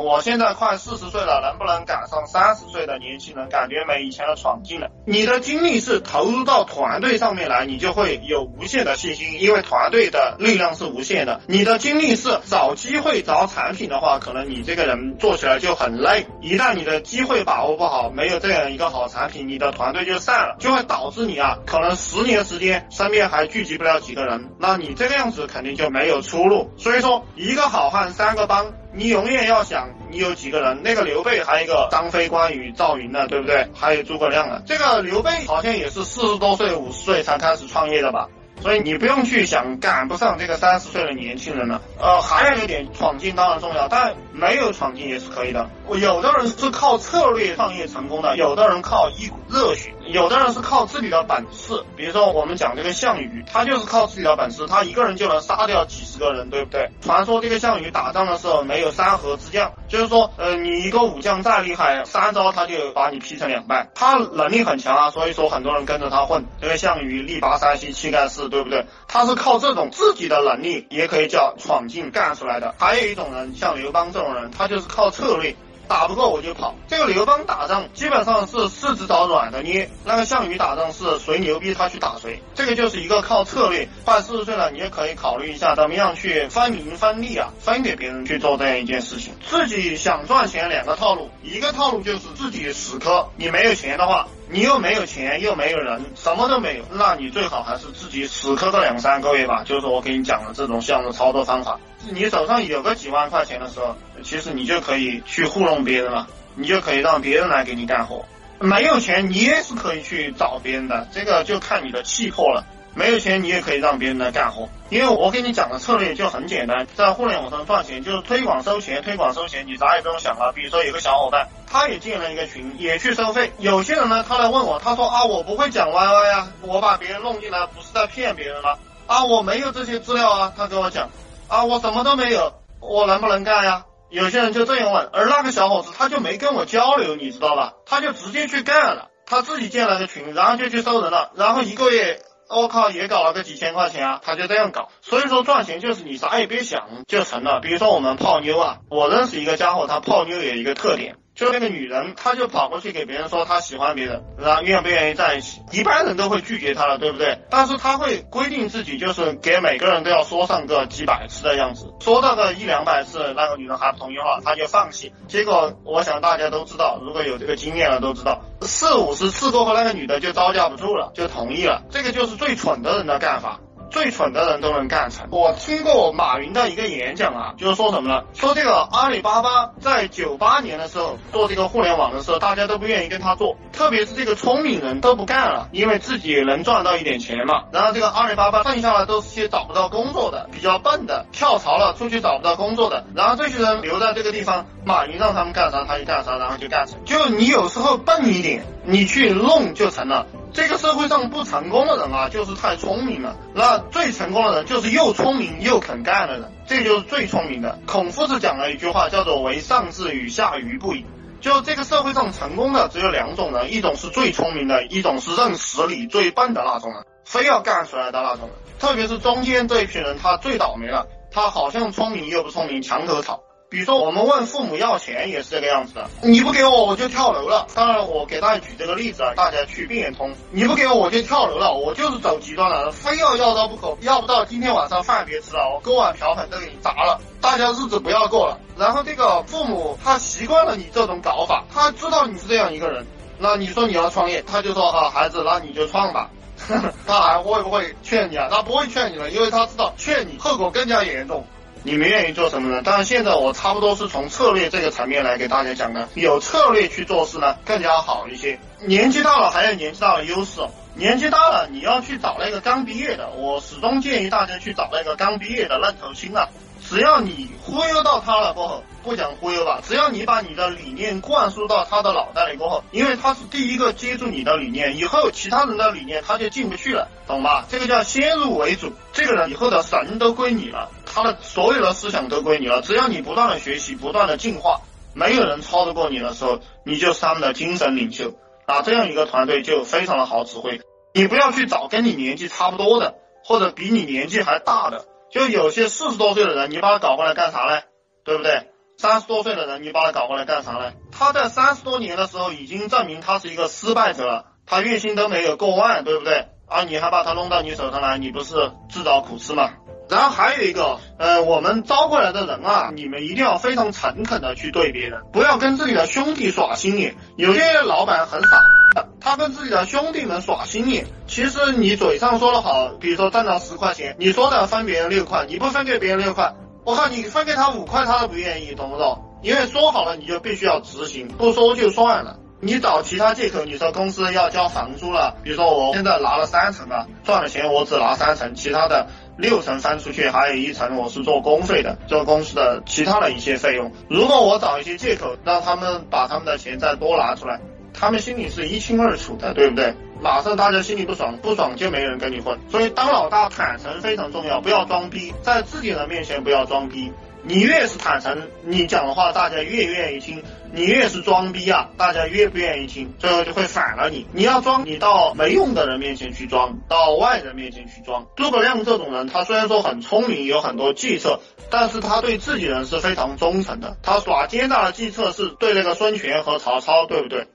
我现在快四十岁了，能不能赶上三十岁的年轻人？感觉没以前的闯劲了。你的精力是投入到团队上面来，你就会有无限的信心，因为团队的力量是无限的。你的精力是找机会、找产品的话，可能你这个人做起来就很累。一旦你的机会把握不好，没有这样一个好产品，你的团队就散了，就会导致你啊，可能十年时间身边还聚集不了几个人，那你这个样子肯定就没有出路。所以说，一个好汉三个帮。你永远要想，你有几个人？那个刘备，还有一个张飞、关羽、赵云的，对不对？还有诸葛亮的。这个刘备好像也是四十多岁、五十岁才开始创业的吧？所以你不用去想赶不上这个三十岁的年轻人了。呃，还有一点，闯劲当然重要，但没有闯劲也是可以的。有的人是靠策略创业成功的，有的人靠一股热血，有的人是靠自己的本事。比如说我们讲这个项羽，他就是靠自己的本事，他一个人就能杀掉几十个人，对不对？传说这个项羽打仗的时候没有三合之将，就是说，呃，你一个武将再厉害，三招他就把你劈成两半。他能力很强啊，所以说很多人跟着他混。这个项羽力拔山兮气盖世。对不对？他是靠这种自己的能力，也可以叫闯劲干出来的。还有一种人，像刘邦这种人，他就是靠策略。打不过我就跑。这个刘邦打仗基本上是柿子找软的捏，那个项羽打仗是谁牛逼他去打谁。这个就是一个靠策略。快四十岁了，你也可以考虑一下，怎么样去翻名翻利啊，分给别人去做这样一件事情。自己想赚钱，两个套路，一个套路就是自己死磕。你没有钱的话，你又没有钱，又没有人，什么都没有，那你最好还是自己死磕个两三个月吧。就是我给你讲的这种项目操作方法。你手上有个几万块钱的时候，其实你就可以去糊弄别人了，你就可以让别人来给你干活。没有钱，你也是可以去找别人的，这个就看你的气魄了。没有钱，你也可以让别人来干活。因为我给你讲的策略就很简单，在互联网上赚钱就是推广收钱，推广收钱，你啥也不用想了。比如说有个小伙伴，他也建了一个群，也去收费。有些人呢，他来问我，他说啊，我不会讲 YY 呀，我把别人弄进来，不是在骗别人吗？啊，我没有这些资料啊，他跟我讲。啊，我什么都没有，我能不能干呀？有些人就这样问，而那个小伙子他就没跟我交流，你知道吧？他就直接去干了，他自己建了个群，然后就去收人了，然后一个月，我靠，也搞了个几千块钱啊，他就这样搞。所以说赚钱就是你啥也别想就成了。比如说我们泡妞啊，我认识一个家伙，他泡妞有一个特点。就那个女人，她就跑过去给别人说她喜欢别人，然后愿不愿意在一起？一般人都会拒绝她了，对不对？但是她会规定自己，就是给每个人都要说上个几百次的样子，说到个一两百次，那个女人还不同意的话，她就放弃。结果我想大家都知道，如果有这个经验了都知道，四五十次过后，那个女的就招架不住了，就同意了。这个就是最蠢的人的干法。最蠢的人都能干成。我听过马云的一个演讲啊，就是说什么呢？说这个阿里巴巴在九八年的时候做这个互联网的时候，大家都不愿意跟他做，特别是这个聪明人都不干了，因为自己能赚到一点钱嘛。然后这个阿里巴巴剩下的都是些找不到工作的、比较笨的，跳槽了出去找不到工作的。然后这些人留在这个地方，马云让他们干啥他就干啥，然后就干成。就你有时候笨一点，你去弄就成了。这个社会上不成功的人啊，就是太聪明了。那最成功的人就是又聪明又肯干的人，这就是最聪明的。孔夫子讲了一句话，叫做“为上智与下愚不移”。就这个社会上成功的只有两种人，一种是最聪明的，一种是认实理最笨的那种人，非要干出来的那种人。特别是中间这一批人，他最倒霉了，他好像聪明又不聪明，墙头草。比如说，我们问父母要钱也是这个样子的，你不给我我就跳楼了。当然，我给大家举这个例子啊，大家去变通。你不给我我就跳楼了，我就是走极端了，非要要到不可，要不到今天晚上饭别吃了，我锅碗瓢盆都给你砸了，大家日子不要过了。然后这个父母他习惯了你这种搞法，他知道你是这样一个人，那你说你要创业，他就说啊孩子，那你就创吧。他还会不会劝你啊？他不会劝你了，因为他知道劝你后果更加严重。你们愿意做什么呢？当然，现在我差不多是从策略这个层面来给大家讲的。有策略去做事呢，更加好一些。年纪大了还有年纪大的优势。年纪大了，你要去找那个刚毕业的。我始终建议大家去找那个刚毕业的愣头青啊。只要你忽悠到他了过后，不讲忽悠吧，只要你把你的理念灌输到他的脑袋里过后，因为他是第一个接住你的理念，以后其他人的理念他就进不去了，懂吧？这个叫先入为主，这个人以后的神都归你了，他的所有的思想都归你了。只要你不断的学习，不断的进化，没有人超得过你的时候，你就他们的精神领袖啊，这样一个团队就非常的好指挥。你不要去找跟你年纪差不多的，或者比你年纪还大的。就有些四十多岁的人，你把他搞过来干啥呢？对不对？三十多岁的人，你把他搞过来干啥呢？他在三十多年的时候已经证明他是一个失败者了，他月薪都没有过万，对不对？啊，你还把他弄到你手上来，你不是自找苦吃吗？然后还有一个，呃，我们招过来的人啊，你们一定要非常诚恳的去对别人，不要跟自己的兄弟耍心眼。有些老板很傻，他跟自己的兄弟们耍心眼。其实你嘴上说的好，比如说挣到十块钱，你说的分别人六块，你不分给别人六块，我靠，你分给他五块，他都不愿意，懂不懂？因为说好了，你就必须要执行，不说就算了。你找其他借口，你说公司要交房租了，比如说我现在拿了三成啊，赚了钱我只拿三成，其他的。六成翻出去，还有一成我是做公费的，做公司的其他的一些费用。如果我找一些借口让他们把他们的钱再多拿出来，他们心里是一清二楚的，对不对？马上大家心里不爽，不爽就没人跟你混。所以当老大坦诚非常重要，不要装逼，在自己人面前不要装逼。你越是坦诚，你讲的话大家越愿意听；你越是装逼啊，大家越不愿意听，最后就会反了你。你要装，你到没用的人面前去装，到外人面前去装。诸葛亮这种人，他虽然说很聪明，有很多计策，但是他对自己人是非常忠诚的。他耍奸诈的计策是对那个孙权和曹操，对不对？